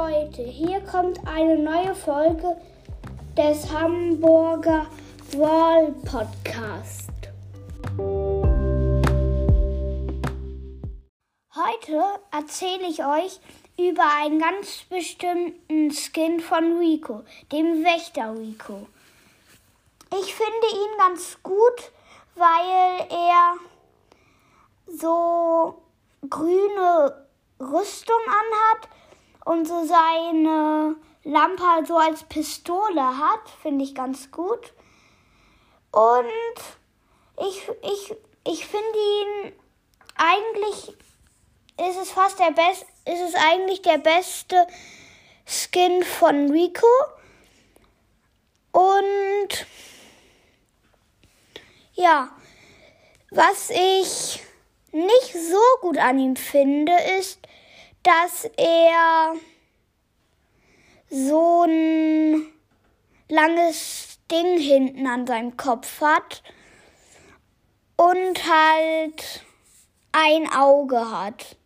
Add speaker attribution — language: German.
Speaker 1: Leute, hier kommt eine neue Folge des Hamburger Wall Podcast. Heute erzähle ich euch über einen ganz bestimmten Skin von Rico, dem Wächter Rico. Ich finde ihn ganz gut, weil er so grüne Rüstung anhat und so seine Lampe halt so als Pistole hat, finde ich ganz gut. Und ich, ich, ich finde ihn eigentlich ist es fast der beste, ist es eigentlich der beste Skin von Rico. Und ja, was ich nicht so gut an ihm finde, ist, dass er so ein langes Ding hinten an seinem Kopf hat und halt ein Auge hat.